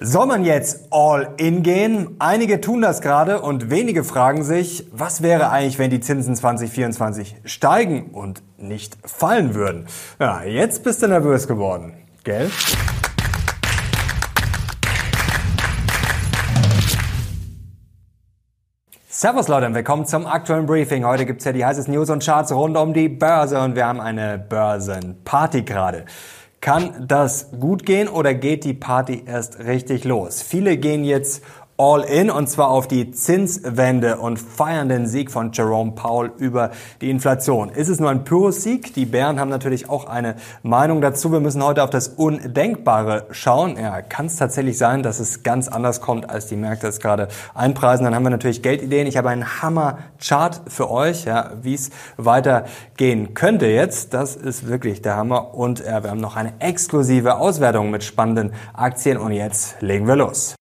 Soll man jetzt all in gehen? Einige tun das gerade und wenige fragen sich, was wäre eigentlich, wenn die Zinsen 2024 steigen und nicht fallen würden? Ja, jetzt bist du nervös geworden, gell? Servus Leute und willkommen zum aktuellen Briefing. Heute gibt's ja die heißesten News und Charts rund um die Börse und wir haben eine Börsenparty gerade. Kann das gut gehen oder geht die Party erst richtig los? Viele gehen jetzt all in und zwar auf die Zinswende und feiern den Sieg von Jerome Powell über die Inflation. Ist es nur ein Pyrrhus-Sieg? Die Bären haben natürlich auch eine Meinung dazu. Wir müssen heute auf das Undenkbare schauen. Ja, kann es tatsächlich sein, dass es ganz anders kommt, als die Märkte es gerade einpreisen? Dann haben wir natürlich Geldideen. Ich habe einen Hammer-Chart für euch, ja, wie es weitergehen könnte jetzt. Das ist wirklich der Hammer. Und ja, wir haben noch eine exklusive Auswertung mit spannenden Aktien. Und jetzt legen wir los.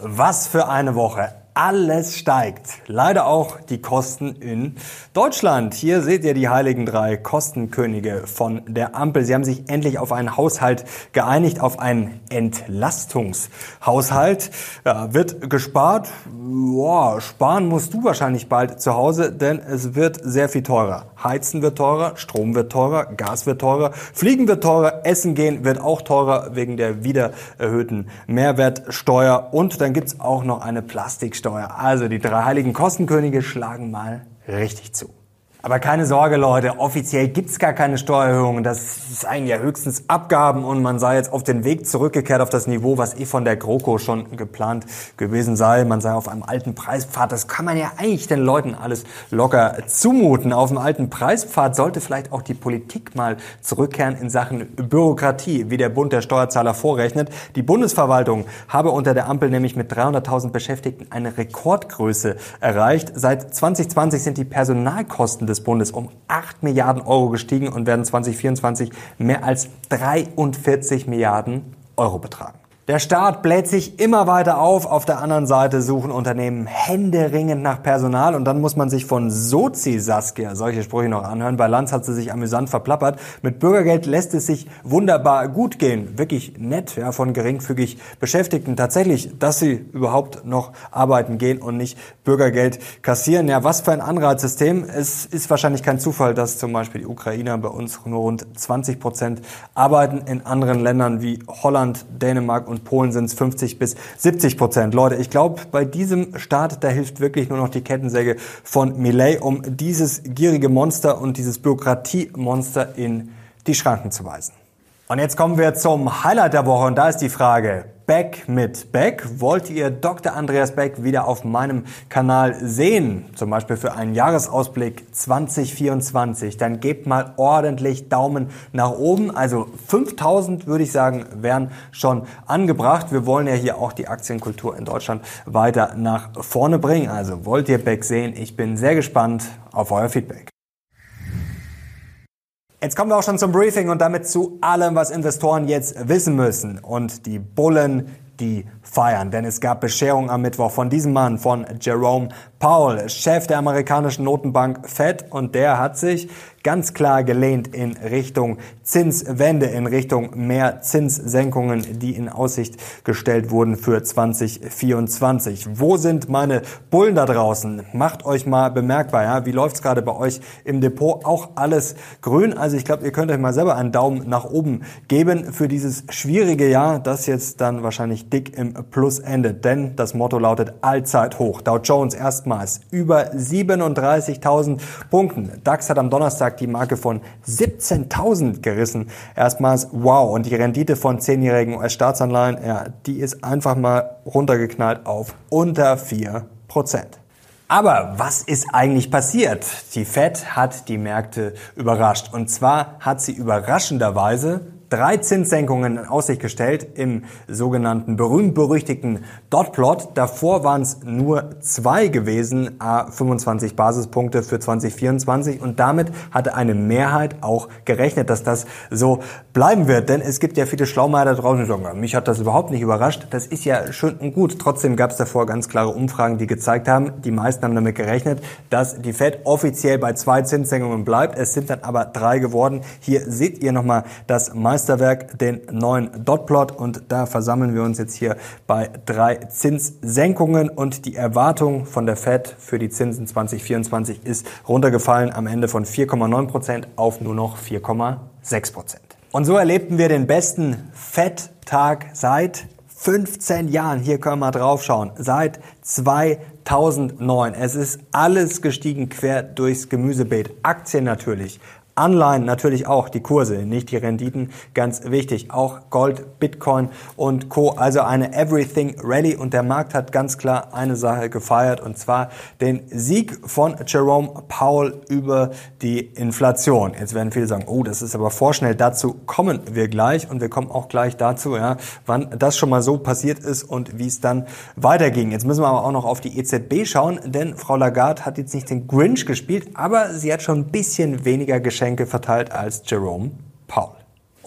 Was für eine Woche. Alles steigt. Leider auch die Kosten in Deutschland. Hier seht ihr die heiligen drei Kostenkönige von der Ampel. Sie haben sich endlich auf einen Haushalt geeinigt, auf einen Entlastungshaushalt. Ja, wird gespart. Boah, sparen musst du wahrscheinlich bald zu Hause, denn es wird sehr viel teurer. Heizen wird teurer, Strom wird teurer, Gas wird teurer, Fliegen wird teurer, Essen gehen wird auch teurer wegen der wieder erhöhten Mehrwertsteuer und dann gibt's auch noch eine Plastiksteuer. Also die drei heiligen Kostenkönige schlagen mal richtig zu. Aber keine Sorge, Leute, offiziell gibt's gar keine Steuererhöhung. Das ist eigentlich ja höchstens Abgaben und man sei jetzt auf den Weg zurückgekehrt auf das Niveau, was eh von der GroKo schon geplant gewesen sei. Man sei auf einem alten Preispfad. Das kann man ja eigentlich den Leuten alles locker zumuten. Auf dem alten Preispfad sollte vielleicht auch die Politik mal zurückkehren in Sachen Bürokratie, wie der Bund der Steuerzahler vorrechnet. Die Bundesverwaltung habe unter der Ampel nämlich mit 300.000 Beschäftigten eine Rekordgröße erreicht. Seit 2020 sind die Personalkosten des Bundes um 8 Milliarden Euro gestiegen und werden 2024 mehr als 43 Milliarden Euro betragen. Der Staat bläht sich immer weiter auf. Auf der anderen Seite suchen Unternehmen händeringend nach Personal. Und dann muss man sich von Sozi Saskia solche Sprüche noch anhören. Bei Lanz hat sie sich amüsant verplappert. Mit Bürgergeld lässt es sich wunderbar gut gehen. Wirklich nett, ja, von geringfügig Beschäftigten. Tatsächlich, dass sie überhaupt noch arbeiten gehen und nicht Bürgergeld kassieren. Ja, was für ein Anreizsystem. Es ist wahrscheinlich kein Zufall, dass zum Beispiel die Ukrainer bei uns nur rund 20 Prozent arbeiten. In anderen Ländern wie Holland, Dänemark und und Polen sind es 50 bis 70 Prozent. Leute, ich glaube, bei diesem Start, da hilft wirklich nur noch die Kettensäge von Millet, um dieses gierige Monster und dieses Bürokratiemonster in die Schranken zu weisen. Und jetzt kommen wir zum Highlight der Woche und da ist die Frage, Beck mit Beck. Wollt ihr Dr. Andreas Beck wieder auf meinem Kanal sehen, zum Beispiel für einen Jahresausblick 2024, dann gebt mal ordentlich Daumen nach oben. Also 5000 würde ich sagen, wären schon angebracht. Wir wollen ja hier auch die Aktienkultur in Deutschland weiter nach vorne bringen. Also wollt ihr Beck sehen? Ich bin sehr gespannt auf euer Feedback. Jetzt kommen wir auch schon zum Briefing und damit zu allem, was Investoren jetzt wissen müssen. Und die Bullen, die feiern, denn es gab Bescherung am Mittwoch von diesem Mann, von Jerome Powell, Chef der amerikanischen Notenbank Fed, und der hat sich ganz klar gelehnt in Richtung Zinswende, in Richtung mehr Zinssenkungen, die in Aussicht gestellt wurden für 2024. Wo sind meine Bullen da draußen? Macht euch mal bemerkbar, ja? Wie läuft's gerade bei euch im Depot? Auch alles grün. Also ich glaube, ihr könnt euch mal selber einen Daumen nach oben geben für dieses schwierige Jahr, das jetzt dann wahrscheinlich dick im Plus endet. Denn das Motto lautet Allzeit hoch. Dow Jones erstmals über 37.000 Punkten. DAX hat am Donnerstag die Marke von 17.000 gerissen. Erstmals wow. Und die Rendite von 10-jährigen US-Staatsanleihen, ja, die ist einfach mal runtergeknallt auf unter 4 Prozent. Aber was ist eigentlich passiert? Die Fed hat die Märkte überrascht. Und zwar hat sie überraschenderweise drei Zinssenkungen in Aussicht gestellt im sogenannten berühmt-berüchtigten Dotplot. Davor waren es nur zwei gewesen, a 25 Basispunkte für 2024 und damit hatte eine Mehrheit auch gerechnet, dass das so bleiben wird. Denn es gibt ja viele Schlaumeier da draußen, die sagen, mich hat das überhaupt nicht überrascht. Das ist ja schön und gut. Trotzdem gab es davor ganz klare Umfragen, die gezeigt haben, die meisten haben damit gerechnet, dass die Fed offiziell bei zwei Zinssenkungen bleibt. Es sind dann aber drei geworden. Hier seht ihr nochmal das meiste Meisterwerk, den neuen Dotplot und da versammeln wir uns jetzt hier bei drei Zinssenkungen und die Erwartung von der Fed für die Zinsen 2024 ist runtergefallen am Ende von 4,9 Prozent auf nur noch 4,6 Prozent. Und so erlebten wir den besten Fed-Tag seit 15 Jahren. Hier können wir draufschauen. Seit 2009. Es ist alles gestiegen quer durchs Gemüsebeet. Aktien natürlich, Anleihen natürlich auch, die Kurse, nicht die Renditen, ganz wichtig. Auch Gold, Bitcoin und Co. Also eine Everything Rally und der Markt hat ganz klar eine Sache gefeiert und zwar den Sieg von Jerome Powell über die Inflation. Jetzt werden viele sagen, oh, das ist aber vorschnell. Dazu kommen wir gleich und wir kommen auch gleich dazu, ja, wann das schon mal so passiert ist und wie es dann weiterging. Jetzt müssen wir aber auch noch auf die EZB schauen, denn Frau Lagarde hat jetzt nicht den Grinch gespielt, aber sie hat schon ein bisschen weniger geschenkt Geschenke verteilt als Jerome Paul.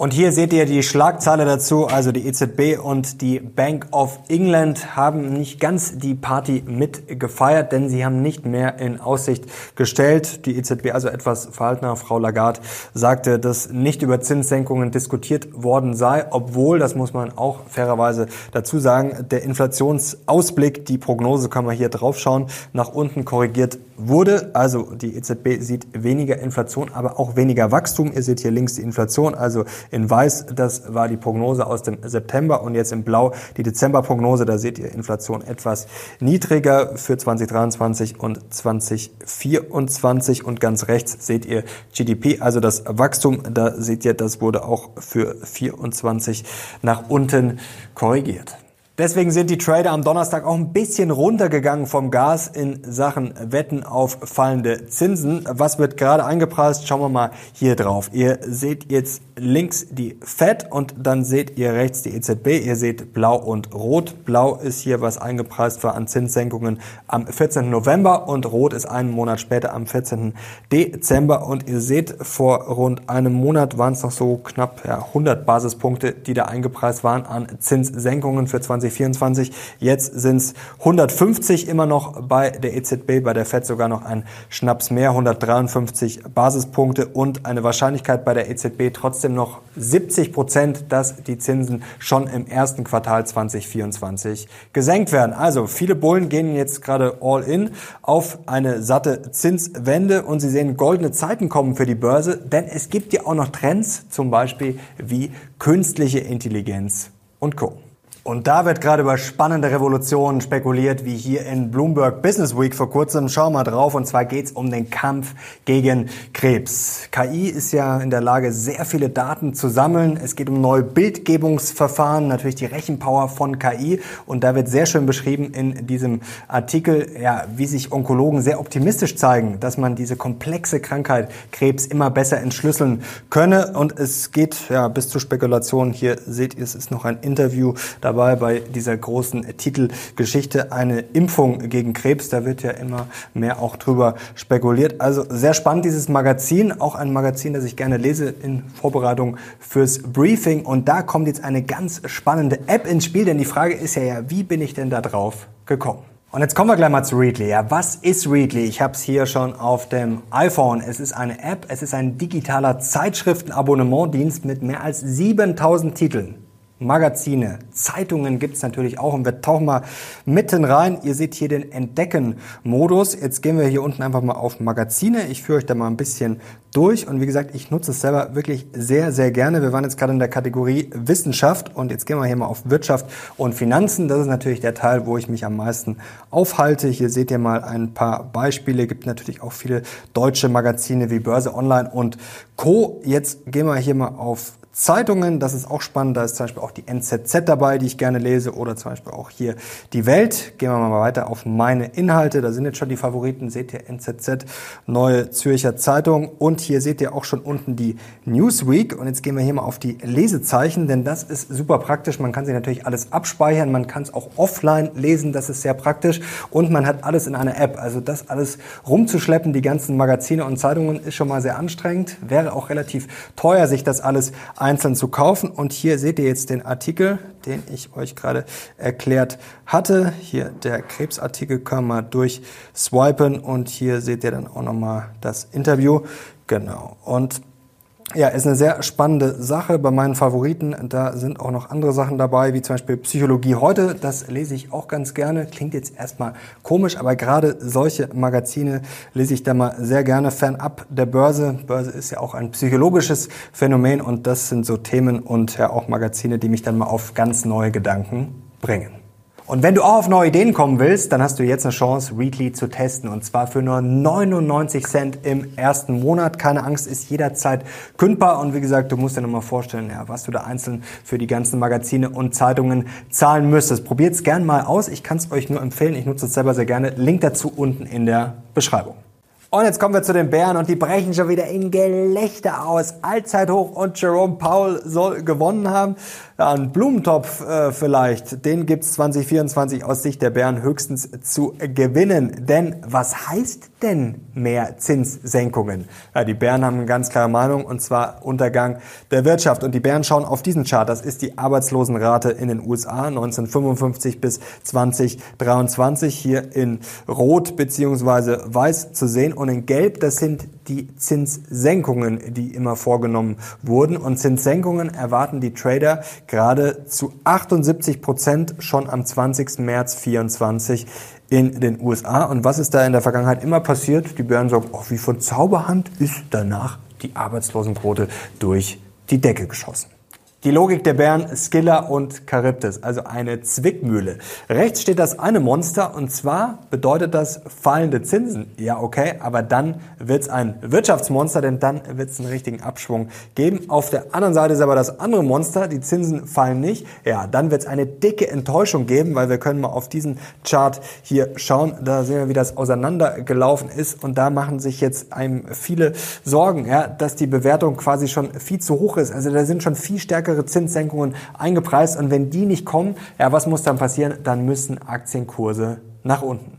Und hier seht ihr die Schlagzeile dazu, also die EZB und die Bank of England haben nicht ganz die Party mitgefeiert, denn sie haben nicht mehr in Aussicht gestellt. Die EZB, also etwas verhaltener Frau Lagarde, sagte, dass nicht über Zinssenkungen diskutiert worden sei, obwohl, das muss man auch fairerweise dazu sagen, der Inflationsausblick, die Prognose kann man hier drauf schauen, nach unten korrigiert wurde. Also die EZB sieht weniger Inflation, aber auch weniger Wachstum. Ihr seht hier links die Inflation, also in weiß, das war die Prognose aus dem September und jetzt in blau die Dezemberprognose. Da seht ihr Inflation etwas niedriger für 2023 und 2024 und ganz rechts seht ihr GDP, also das Wachstum. Da seht ihr, das wurde auch für 24 nach unten korrigiert. Deswegen sind die Trader am Donnerstag auch ein bisschen runtergegangen vom Gas in Sachen Wetten auf fallende Zinsen. Was wird gerade eingepreist? Schauen wir mal hier drauf. Ihr seht jetzt links die Fed und dann seht ihr rechts die EZB. Ihr seht blau und rot. Blau ist hier, was eingepreist war an Zinssenkungen am 14. November und rot ist einen Monat später am 14. Dezember. Und ihr seht, vor rund einem Monat waren es noch so knapp ja, 100 Basispunkte, die da eingepreist waren an Zinssenkungen für 20 2024. Jetzt sind es 150 immer noch bei der EZB, bei der FED sogar noch ein Schnaps mehr, 153 Basispunkte und eine Wahrscheinlichkeit bei der EZB trotzdem noch 70 Prozent, dass die Zinsen schon im ersten Quartal 2024 gesenkt werden. Also viele Bullen gehen jetzt gerade all in auf eine satte Zinswende und sie sehen goldene Zeiten kommen für die Börse, denn es gibt ja auch noch Trends, zum Beispiel wie künstliche Intelligenz und Co. Und da wird gerade über spannende Revolutionen spekuliert, wie hier in Bloomberg Business Week vor kurzem. Schau mal drauf. Und zwar geht's um den Kampf gegen Krebs. KI ist ja in der Lage, sehr viele Daten zu sammeln. Es geht um neue Bildgebungsverfahren, natürlich die Rechenpower von KI. Und da wird sehr schön beschrieben in diesem Artikel, ja, wie sich Onkologen sehr optimistisch zeigen, dass man diese komplexe Krankheit Krebs immer besser entschlüsseln könne. Und es geht ja bis zur Spekulation. Hier seht ihr, es ist noch ein Interview. Da dabei bei dieser großen Titelgeschichte eine Impfung gegen Krebs. Da wird ja immer mehr auch drüber spekuliert. Also sehr spannend dieses Magazin, auch ein Magazin, das ich gerne lese in Vorbereitung fürs Briefing. Und da kommt jetzt eine ganz spannende App ins Spiel, denn die Frage ist ja, ja wie bin ich denn da drauf gekommen? Und jetzt kommen wir gleich mal zu Readly. Ja, was ist Readly? Ich habe es hier schon auf dem iPhone. Es ist eine App, es ist ein digitaler Zeitschriftenabonnementdienst mit mehr als 7000 Titeln. Magazine, Zeitungen gibt's natürlich auch und wir tauchen mal mitten rein. Ihr seht hier den Entdecken-Modus. Jetzt gehen wir hier unten einfach mal auf Magazine. Ich führe euch da mal ein bisschen durch und wie gesagt, ich nutze es selber wirklich sehr, sehr gerne. Wir waren jetzt gerade in der Kategorie Wissenschaft und jetzt gehen wir hier mal auf Wirtschaft und Finanzen. Das ist natürlich der Teil, wo ich mich am meisten aufhalte. Hier seht ihr mal ein paar Beispiele. Gibt natürlich auch viele deutsche Magazine wie Börse Online und Co. Jetzt gehen wir hier mal auf Zeitungen, das ist auch spannend, da ist zum Beispiel auch die NZZ dabei, die ich gerne lese, oder zum Beispiel auch hier die Welt. Gehen wir mal weiter auf meine Inhalte, da sind jetzt schon die Favoriten, seht ihr NZZ, Neue Zürcher Zeitung. Und hier seht ihr auch schon unten die Newsweek. Und jetzt gehen wir hier mal auf die Lesezeichen, denn das ist super praktisch, man kann sich natürlich alles abspeichern, man kann es auch offline lesen, das ist sehr praktisch. Und man hat alles in einer App, also das alles rumzuschleppen, die ganzen Magazine und Zeitungen ist schon mal sehr anstrengend, wäre auch relativ teuer, sich das alles einzeln zu kaufen. Und hier seht ihr jetzt den Artikel, den ich euch gerade erklärt hatte. Hier der Krebsartikel kann man durchswipen und hier seht ihr dann auch nochmal das Interview. Genau. Und Ja, ist eine sehr spannende Sache. Bei meinen Favoriten, da sind auch noch andere Sachen dabei, wie zum Beispiel Psychologie heute. Das lese ich auch ganz gerne. Klingt jetzt erstmal komisch, aber gerade solche Magazine lese ich da mal sehr gerne fernab der Börse. Börse ist ja auch ein psychologisches Phänomen und das sind so Themen und ja auch Magazine, die mich dann mal auf ganz neue Gedanken bringen. Und wenn du auch auf neue Ideen kommen willst, dann hast du jetzt eine Chance, Readly zu testen. Und zwar für nur 99 Cent im ersten Monat. Keine Angst, ist jederzeit kündbar. Und wie gesagt, du musst dir nochmal vorstellen, ja, was du da einzeln für die ganzen Magazine und Zeitungen zahlen müsstest. Probiert es gern mal aus. Ich kann es euch nur empfehlen. Ich nutze es selber sehr gerne. Link dazu unten in der Beschreibung. Und jetzt kommen wir zu den Bären und die brechen schon wieder in Gelächter aus. Allzeithoch und Jerome Powell soll gewonnen haben. Ja, ein Blumentopf äh, vielleicht, den gibt's 2024 aus Sicht der Bären höchstens zu gewinnen. Denn was heißt denn mehr Zinssenkungen? Ja, die Bären haben eine ganz klare Meinung und zwar Untergang der Wirtschaft. Und die Bären schauen auf diesen Chart. Das ist die Arbeitslosenrate in den USA 1955 bis 2023 hier in Rot beziehungsweise Weiß zu sehen. Und in Gelb, das sind die Zinssenkungen, die immer vorgenommen wurden. Und Zinssenkungen erwarten die Trader gerade zu 78 Prozent schon am 20. März 2024 in den USA. Und was ist da in der Vergangenheit immer passiert? Die Börsen sagen, oh, wie von Zauberhand ist danach die Arbeitslosenquote durch die Decke geschossen. Die Logik der Bären, Skilla und Charybdis, also eine Zwickmühle. Rechts steht das eine Monster und zwar bedeutet das fallende Zinsen. Ja, okay, aber dann wird's ein Wirtschaftsmonster, denn dann wird's einen richtigen Abschwung geben. Auf der anderen Seite ist aber das andere Monster, die Zinsen fallen nicht. Ja, dann wird's eine dicke Enttäuschung geben, weil wir können mal auf diesen Chart hier schauen. Da sehen wir, wie das auseinandergelaufen ist und da machen sich jetzt einem viele Sorgen, ja, dass die Bewertung quasi schon viel zu hoch ist. Also da sind schon viel stärker stärkere Zinssenkungen eingepreist. Und wenn die nicht kommen, ja, was muss dann passieren? Dann müssen Aktienkurse nach unten.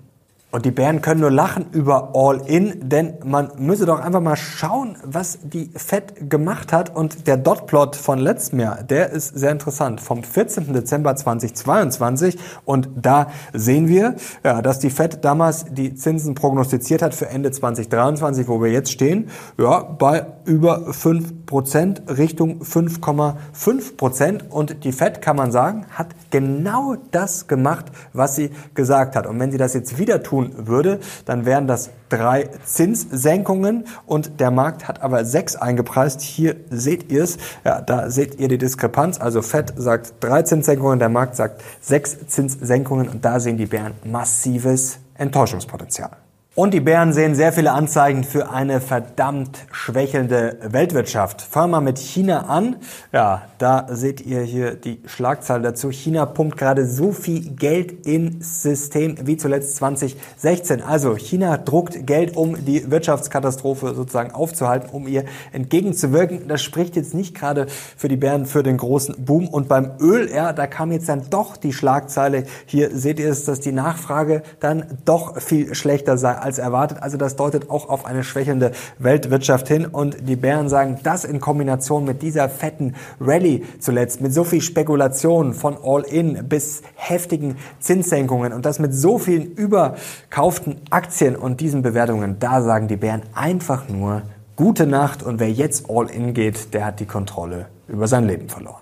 Und die Bären können nur lachen über All-In, denn man müsse doch einfach mal schauen, was die Fed gemacht hat. Und der Dotplot von letztem Jahr, der ist sehr interessant, vom 14. Dezember 2022. Und da sehen wir, ja, dass die Fed damals die Zinsen prognostiziert hat für Ende 2023, wo wir jetzt stehen, ja, bei über 5 Prozent Richtung 5,5 Prozent. Und die Fed, kann man sagen, hat genau das gemacht, was sie gesagt hat. Und wenn sie das jetzt wieder tun, würde, dann wären das drei Zinssenkungen und der Markt hat aber sechs eingepreist. Hier seht ihr es, ja, da seht ihr die Diskrepanz. Also Fed sagt drei Zinssenkungen, der Markt sagt sechs Zinssenkungen und da sehen die Bären massives Enttäuschungspotenzial. Und die Bären sehen sehr viele Anzeigen für eine verdammt schwächelnde Weltwirtschaft. Fangen wir mal mit China an. Ja, da seht ihr hier die Schlagzahl dazu. China pumpt gerade so viel Geld ins System wie zuletzt 2016. Also China druckt Geld, um die Wirtschaftskatastrophe sozusagen aufzuhalten, um ihr entgegenzuwirken. Das spricht jetzt nicht gerade für die Bären für den großen Boom. Und beim Öl, ja, da kam jetzt dann doch die Schlagzeile. Hier seht ihr es, dass die Nachfrage dann doch viel schlechter sei als erwartet. Also das deutet auch auf eine schwächelnde Weltwirtschaft hin. Und die Bären sagen, das in Kombination mit dieser fetten Rallye zuletzt, mit so viel Spekulation von All-In bis heftigen Zinssenkungen und das mit so vielen überkauften Aktien und diesen Bewertungen, da sagen die Bären einfach nur gute Nacht und wer jetzt All-In geht, der hat die Kontrolle über sein Leben verloren.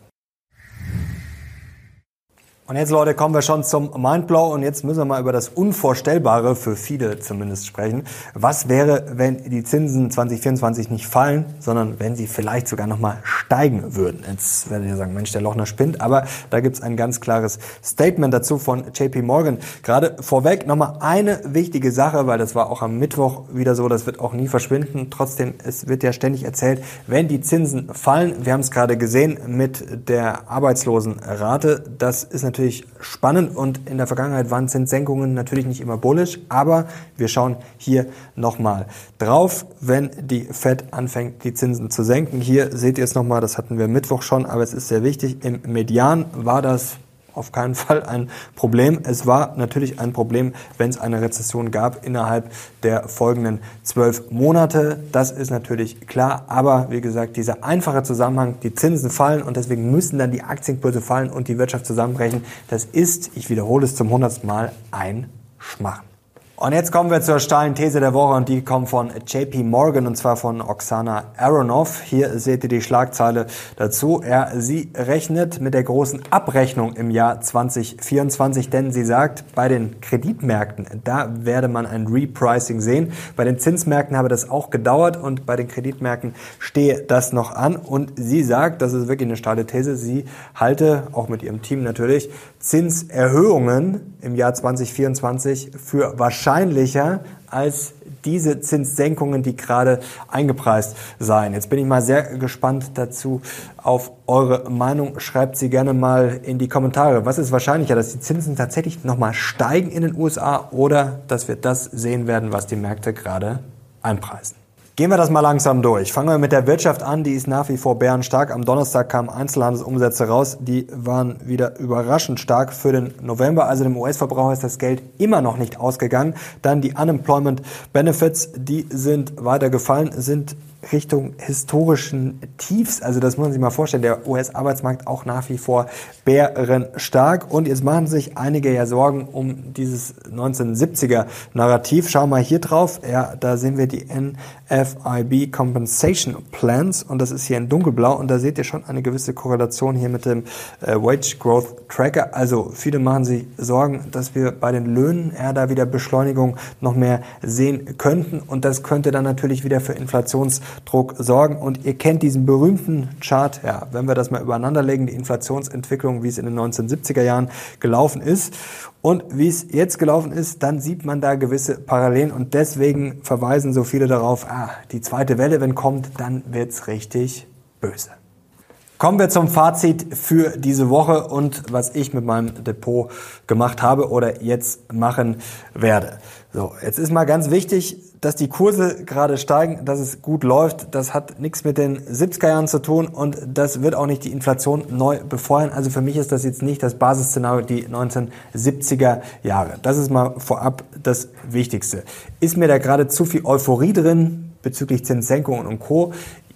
Und jetzt, Leute, kommen wir schon zum Mindblow und jetzt müssen wir mal über das Unvorstellbare, für viele zumindest, sprechen. Was wäre, wenn die Zinsen 2024 nicht fallen, sondern wenn sie vielleicht sogar nochmal steigen würden? Jetzt werdet ihr sagen, Mensch, der Lochner spinnt, aber da gibt's ein ganz klares Statement dazu von JP Morgan. Gerade vorweg nochmal eine wichtige Sache, weil das war auch am Mittwoch wieder so, das wird auch nie verschwinden. Trotzdem, es wird ja ständig erzählt, wenn die Zinsen fallen, wir haben es gerade gesehen mit der Arbeitslosenrate, das ist natürlich natürlich spannend und in der Vergangenheit waren Zinssenkungen natürlich nicht immer bullish, aber wir schauen hier nochmal drauf, wenn die Fed anfängt, die Zinsen zu senken. Hier seht ihr es nochmal, das hatten wir Mittwoch schon, aber es ist sehr wichtig. Im Median war das auf keinen Fall ein Problem. Es war natürlich ein Problem, wenn es eine Rezession gab innerhalb der folgenden zwölf Monate. Das ist natürlich klar. Aber wie gesagt, dieser einfache Zusammenhang, die Zinsen fallen und deswegen müssen dann die Aktienkurse fallen und die Wirtschaft zusammenbrechen. Das ist, ich wiederhole es zum hundertsten Mal, ein Schmarrn. Und jetzt kommen wir zur steilen These der Woche und die kommt von JP Morgan und zwar von Oksana Aronoff. Hier seht ihr die Schlagzeile dazu. Er, sie rechnet mit der großen Abrechnung im Jahr 2024, denn sie sagt, bei den Kreditmärkten, da werde man ein Repricing sehen. Bei den Zinsmärkten habe das auch gedauert und bei den Kreditmärkten stehe das noch an. Und sie sagt, das ist wirklich eine steile These, sie halte, auch mit ihrem Team natürlich, Zinserhöhungen im Jahr 2024 für wahrscheinlicher als diese Zinssenkungen, die gerade eingepreist seien. Jetzt bin ich mal sehr gespannt dazu auf eure Meinung. Schreibt sie gerne mal in die Kommentare. Was ist wahrscheinlicher, dass die Zinsen tatsächlich nochmal steigen in den USA oder dass wir das sehen werden, was die Märkte gerade einpreisen? Gehen wir das mal langsam durch. Fangen wir mit der Wirtschaft an. Die ist nach wie vor bärenstark. Am Donnerstag kamen Einzelhandelsumsätze raus. Die waren wieder überraschend stark für den November. Also dem US-Verbraucher ist das Geld immer noch nicht ausgegangen. Dann die Unemployment Benefits, die sind weiter gefallen, sind Richtung historischen Tiefs. Also das muss man sich mal vorstellen. Der US-Arbeitsmarkt auch nach wie vor bärenstark. Und jetzt machen sich einige ja Sorgen um dieses 1970er-Narrativ. Schauen wir mal hier drauf. Ja, da sehen wir die NFIB Compensation Plans. Und das ist hier in dunkelblau. Und da seht ihr schon eine gewisse Korrelation hier mit dem äh, Wage Growth Tracker. Also viele machen sich Sorgen, dass wir bei den Löhnen eher da wieder Beschleunigung noch mehr sehen könnten. Und das könnte dann natürlich wieder für Inflations Druck sorgen. Und ihr kennt diesen berühmten Chart, ja, wenn wir das mal übereinander legen, die Inflationsentwicklung, wie es in den 1970er Jahren gelaufen ist und wie es jetzt gelaufen ist, dann sieht man da gewisse Parallelen und deswegen verweisen so viele darauf, ah, die zweite Welle, wenn kommt, dann wird's richtig böse. Kommen wir zum Fazit für diese Woche und was ich mit meinem Depot gemacht habe oder jetzt machen werde. So, jetzt ist mal ganz wichtig, dass die Kurse gerade steigen, dass es gut läuft. Das hat nichts mit den 70er Jahren zu tun und das wird auch nicht die Inflation neu befeuern. Also für mich ist das jetzt nicht das Basisszenario die 1970er Jahre. Das ist mal vorab das Wichtigste. Ist mir da gerade zu viel Euphorie drin bezüglich Zinssenkungen und Co.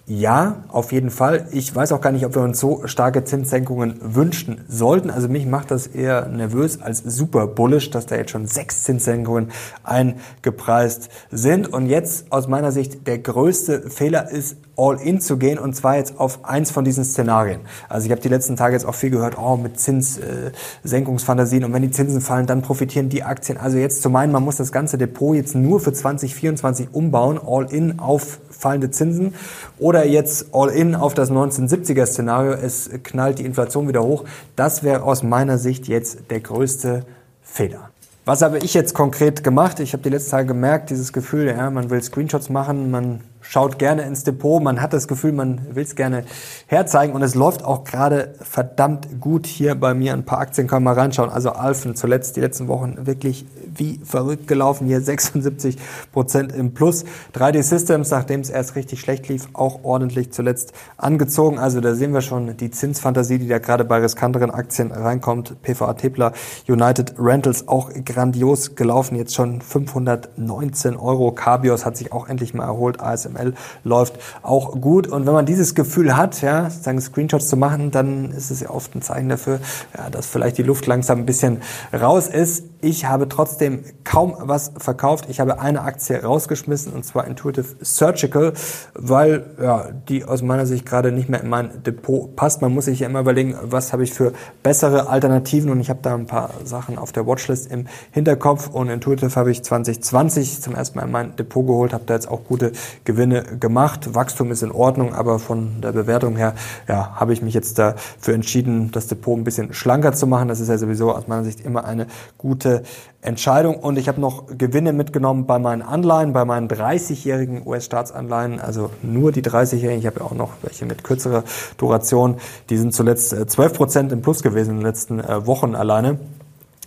Ja, auf jeden Fall. Ich weiß auch gar nicht, ob wir uns so starke Zinssenkungen wünschen sollten. Also mich macht das eher nervös als super bullish, dass da jetzt schon sechs Zinssenkungen eingepreist sind. Und jetzt aus meiner Sicht der größte Fehler ist, all in zu gehen und zwar jetzt auf eins von diesen Szenarien. Also ich habe die letzten Tage jetzt auch viel gehört, oh, mit Zinssenkungsfantasien und wenn die Zinsen fallen, dann profitieren die Aktien. Also jetzt zu meinen, man muss das ganze Depot jetzt nur für 2024 umbauen, all in auf fallende Zinsen oder jetzt all in auf das 1970er Szenario, es knallt die Inflation wieder hoch. Das wäre aus meiner Sicht jetzt der größte Fehler. Was habe ich jetzt konkret gemacht? Ich habe die letzten Tage gemerkt, dieses Gefühl, ja, man will Screenshots machen, man schaut gerne ins Depot, man hat das Gefühl, man will es gerne herzeigen und es läuft auch gerade verdammt gut hier bei mir. Ein paar Aktien kann man reinschauen. Also Alphen zuletzt die letzten Wochen wirklich wie verrückt gelaufen, hier 76 Prozent im Plus. 3D Systems, nachdem es erst richtig schlecht lief, auch ordentlich zuletzt angezogen. Also da sehen wir schon die Zinsfantasie, die da gerade bei riskanteren Aktien reinkommt. PVA Tepler, United Rentals auch grandios gelaufen, jetzt schon 519 Euro. Cabios hat sich auch endlich mal erholt. ASM HTML läuft auch gut. Und wenn man dieses Gefühl hat, ja, sozusagen Screenshots zu machen, dann ist es ja oft ein Zeichen dafür, ja, dass vielleicht die Luft langsam ein bisschen raus ist. Ich habe trotzdem kaum was verkauft. Ich habe eine Aktie rausgeschmissen und zwar Intuitive Surgical, weil ja, die aus meiner Sicht gerade nicht mehr in mein Depot passt. Man muss sich ja immer überlegen, was habe ich für bessere Alternativen und ich habe da ein paar Sachen auf der Watchlist im Hinterkopf und Intuitive habe ich 2020 zum ersten Mal in mein Depot geholt, habe da jetzt auch gute Gewinne gemacht. Wachstum ist in Ordnung, aber von der Bewertung her ja, habe ich mich jetzt dafür entschieden, das Depot ein bisschen schlanker zu machen. Das ist ja sowieso aus meiner Sicht immer eine gute Entscheidung. Und ich habe noch Gewinne mitgenommen bei meinen Anleihen, bei meinen 30-jährigen US-Staatsanleihen, also nur die 30-jährigen. Ich habe ja auch noch welche mit kürzerer Duration. Die sind zuletzt 12 äh, Prozent im Plus gewesen in den letzten äh, Wochen alleine.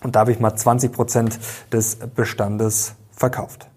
Und da habe ich mal 20 Prozent des Bestandes verkauft.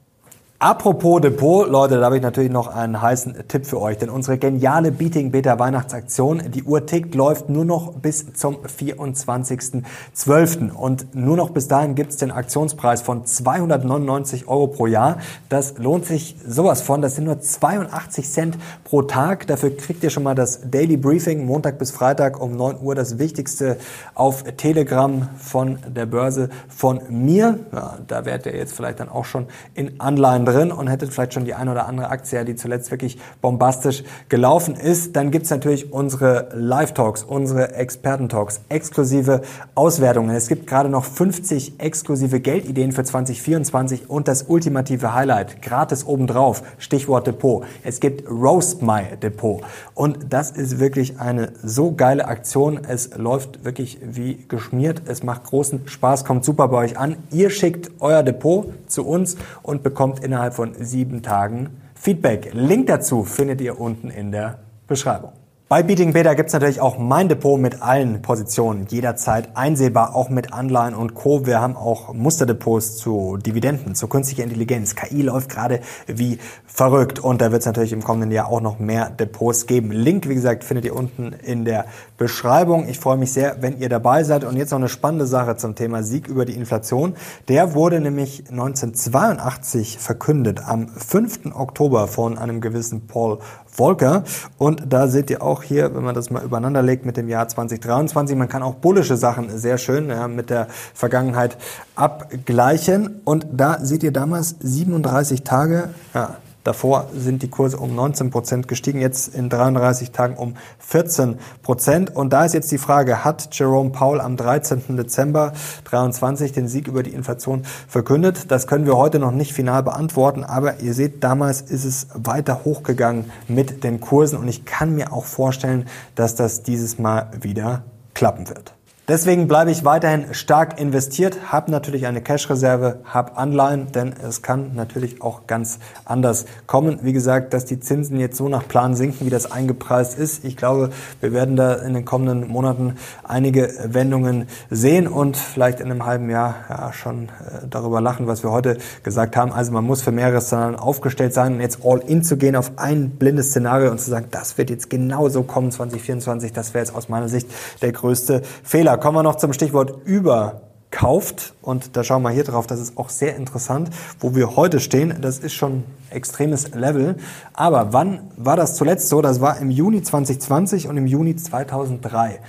Apropos Depot, Leute, da habe ich natürlich noch einen heißen Tipp für euch, denn unsere geniale Beating Beta Weihnachtsaktion, die Uhr tickt, läuft nur noch bis zum 24.12. Und nur noch bis dahin gibt es den Aktionspreis von 299 Euro pro Jahr. Das lohnt sich sowas von, das sind nur 82 Cent pro Tag. Dafür kriegt ihr schon mal das Daily Briefing, Montag bis Freitag um 9 Uhr, das Wichtigste auf Telegram von der Börse von mir. Ja, da werdet ihr jetzt vielleicht dann auch schon in Anleihen drin und hättet vielleicht schon die eine oder andere Aktie, die zuletzt wirklich bombastisch gelaufen ist. Dann gibt's natürlich unsere Live-Talks, unsere Experten-Talks, exklusive Auswertungen. Es gibt gerade noch 50 exklusive Geldideen für 2024 und das ultimative Highlight, gratis obendrauf, Stichwort Depot. Es gibt Roast My Depot und das ist wirklich eine so geile Aktion. Es läuft wirklich wie geschmiert. Es macht großen Spaß, kommt super bei euch an. Ihr schickt euer Depot zu uns und bekommt innerhalb innerhalb von sieben Tagen Feedback. Link dazu findet ihr unten in der Beschreibung. Bei Beating Beta gibt's natürlich auch mein Depot mit allen Positionen jederzeit einsehbar, auch mit Anleihen und Co. Wir haben auch Musterdepots zu Dividenden, zu künstlicher Intelligenz. KI läuft gerade wie verrückt und da wird es natürlich im kommenden Jahr auch noch mehr Depots geben. Link, wie gesagt, findet ihr unten in der Beschreibung. Ich freue mich sehr, wenn ihr dabei seid. Und jetzt noch eine spannende Sache zum Thema Sieg über die Inflation. Der wurde nämlich 1982 verkündet, am 5. Oktober von einem gewissen Paul Volcker. Und da seht ihr auch hier, wenn man das mal übereinander legt mit dem Jahr 2023, man kann auch bullische Sachen sehr schön ja, mit der Vergangenheit abgleichen. Und da seht ihr damals 37 Tage, ja, Davor sind die Kurse um 19 Prozent gestiegen, jetzt in 33 Tagen um 14 Prozent. Und da ist jetzt die Frage, hat Jerome Powell am 13. Dezember 23 den Sieg über die Inflation verkündet? Das können wir heute noch nicht final beantworten, aber ihr seht, damals ist es weiter hochgegangen mit den Kursen und ich kann mir auch vorstellen, dass das dieses Mal wieder klappen wird. Deswegen bleibe ich weiterhin stark investiert, habe natürlich eine Cash-Reserve, habe Anleihen, denn es kann natürlich auch ganz anders kommen. Wie gesagt, dass die Zinsen jetzt so nach Plan sinken, wie das eingepreist ist. Ich glaube, wir werden da in den kommenden Monaten einige Wendungen sehen und vielleicht in einem halben Jahr ja, schon äh, darüber lachen, was wir heute gesagt haben. Also man muss für mehrere Szenarien aufgestellt sein und jetzt all in zu gehen auf ein blindes Szenario und zu sagen, das wird jetzt genauso kommen 2024, das wäre jetzt aus meiner Sicht der größte Fehler. Kommen wir noch zum Stichwort überkauft. Und da schauen wir hier drauf, das ist auch sehr interessant, wo wir heute stehen. Das ist schon extremes Level. Aber wann war das zuletzt so? Das war im Juni 2020 und im Juni 2003.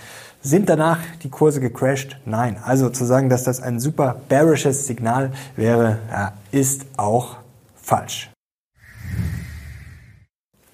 Sind danach die Kurse gecrashed? Nein. Also zu sagen, dass das ein super bearishes Signal wäre, ist auch falsch.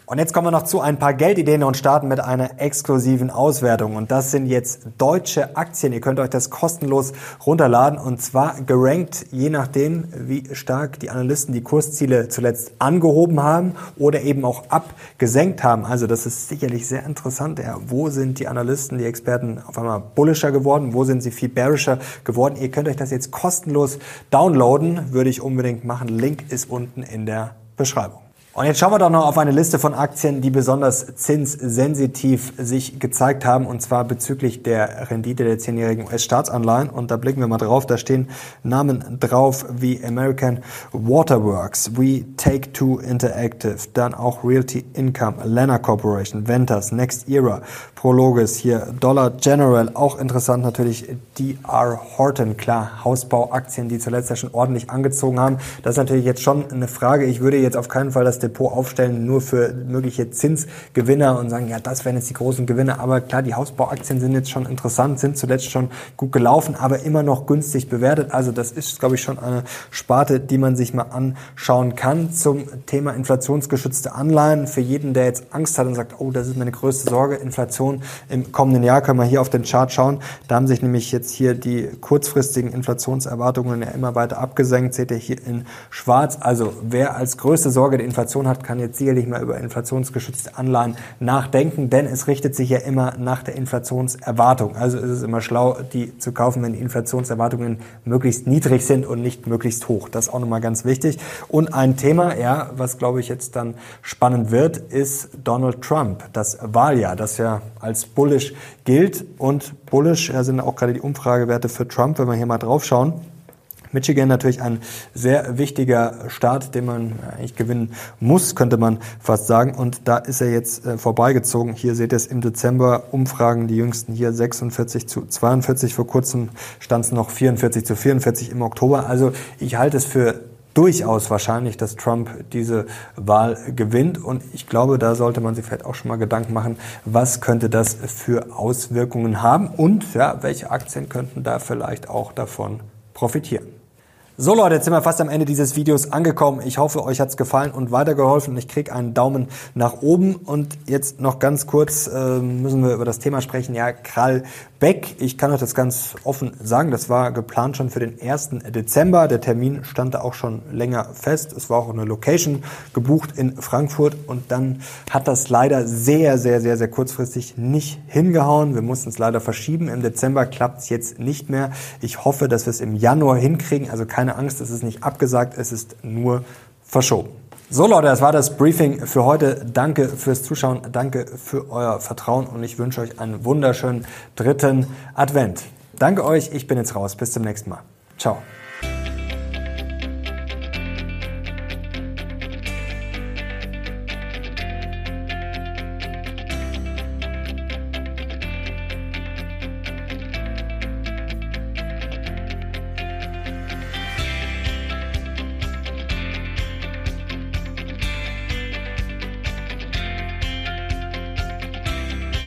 Und jetzt kommen wir noch zu ein paar Geldideen und starten mit einer exklusiven Auswertung. Und das sind jetzt deutsche Aktien. Ihr könnt euch das kostenlos runterladen und zwar gerankt, je nachdem, wie stark die Analysten die Kursziele zuletzt angehoben haben oder eben auch abgesenkt haben. Also das ist sicherlich sehr interessant. Ja, wo sind die Analysten, die Experten auf einmal bullischer geworden? Wo sind sie viel bearischer geworden? Ihr könnt euch das jetzt kostenlos downloaden. Würde ich unbedingt machen. Link ist unten in der Beschreibung. Und jetzt schauen wir doch noch auf eine Liste von Aktien, die besonders zinssensitiv sich gezeigt haben, und zwar bezüglich der Rendite der zehnjährigen US-Staatsanleihen. Und da blicken wir mal drauf. Da stehen Namen drauf wie American Waterworks, We Take Two Interactive, dann auch Realty Income, Lena Corporation, Ventas, Next Era, Prologis, hier Dollar General, auch interessant natürlich DR Horton, klar, Hausbauaktien, die zuletzt ja schon ordentlich angezogen haben. Das ist natürlich jetzt schon eine Frage. Ich würde jetzt auf keinen Fall das Depot aufstellen nur für mögliche Zinsgewinner und sagen, ja, das wären jetzt die großen Gewinne. Aber klar, die Hausbauaktien sind jetzt schon interessant, sind zuletzt schon gut gelaufen, aber immer noch günstig bewertet. Also das ist, glaube ich, schon eine Sparte, die man sich mal anschauen kann zum Thema inflationsgeschützte Anleihen. Für jeden, der jetzt Angst hat und sagt, oh, das ist meine größte Sorge, Inflation im kommenden Jahr, können wir hier auf den Chart schauen. Da haben sich nämlich jetzt hier die kurzfristigen Inflationserwartungen ja immer weiter abgesenkt. Seht ihr hier in schwarz. Also wer als größte Sorge die Inflation Inflation hat, kann jetzt sicherlich mal über inflationsgeschützte Anleihen nachdenken, denn es richtet sich ja immer nach der Inflationserwartung. Also ist es immer schlau, die zu kaufen, wenn die Inflationserwartungen möglichst niedrig sind und nicht möglichst hoch. Das ist auch nochmal ganz wichtig. Und ein Thema, ja, was glaube ich jetzt dann spannend wird, ist Donald Trump, das Wahljahr, das ja als bullish gilt. Und bullish sind auch gerade die Umfragewerte für Trump, wenn wir hier mal drauf schauen Michigan natürlich ein sehr wichtiger Start, den man eigentlich gewinnen muss, könnte man fast sagen. Und da ist er jetzt äh, vorbeigezogen. Hier seht ihr es im Dezember. Umfragen, die jüngsten hier 46 zu 42. Vor kurzem stand es noch 44 zu 44 im Oktober. Also ich halte es für durchaus wahrscheinlich, dass Trump diese Wahl gewinnt. Und ich glaube, da sollte man sich vielleicht auch schon mal Gedanken machen, was könnte das für Auswirkungen haben und ja, welche Aktien könnten da vielleicht auch davon profitieren. So Leute, jetzt sind wir fast am Ende dieses Videos angekommen. Ich hoffe, euch hat's gefallen und weitergeholfen. Ich krieg einen Daumen nach oben. Und jetzt noch ganz kurz äh, müssen wir über das Thema sprechen. Ja, Krall Beck. Ich kann euch das ganz offen sagen. Das war geplant schon für den 1. Dezember. Der Termin stand da auch schon länger fest. Es war auch eine Location gebucht in Frankfurt. Und dann hat das leider sehr, sehr, sehr, sehr kurzfristig nicht hingehauen. Wir mussten es leider verschieben. Im Dezember klappt es jetzt nicht mehr. Ich hoffe, dass wir es im Januar hinkriegen. Also keine Angst, es ist nicht abgesagt, es ist nur verschoben. So Leute, das war das Briefing für heute. Danke fürs Zuschauen, danke für euer Vertrauen und ich wünsche euch einen wunderschönen dritten Advent. Danke euch, ich bin jetzt raus. Bis zum nächsten Mal. Ciao.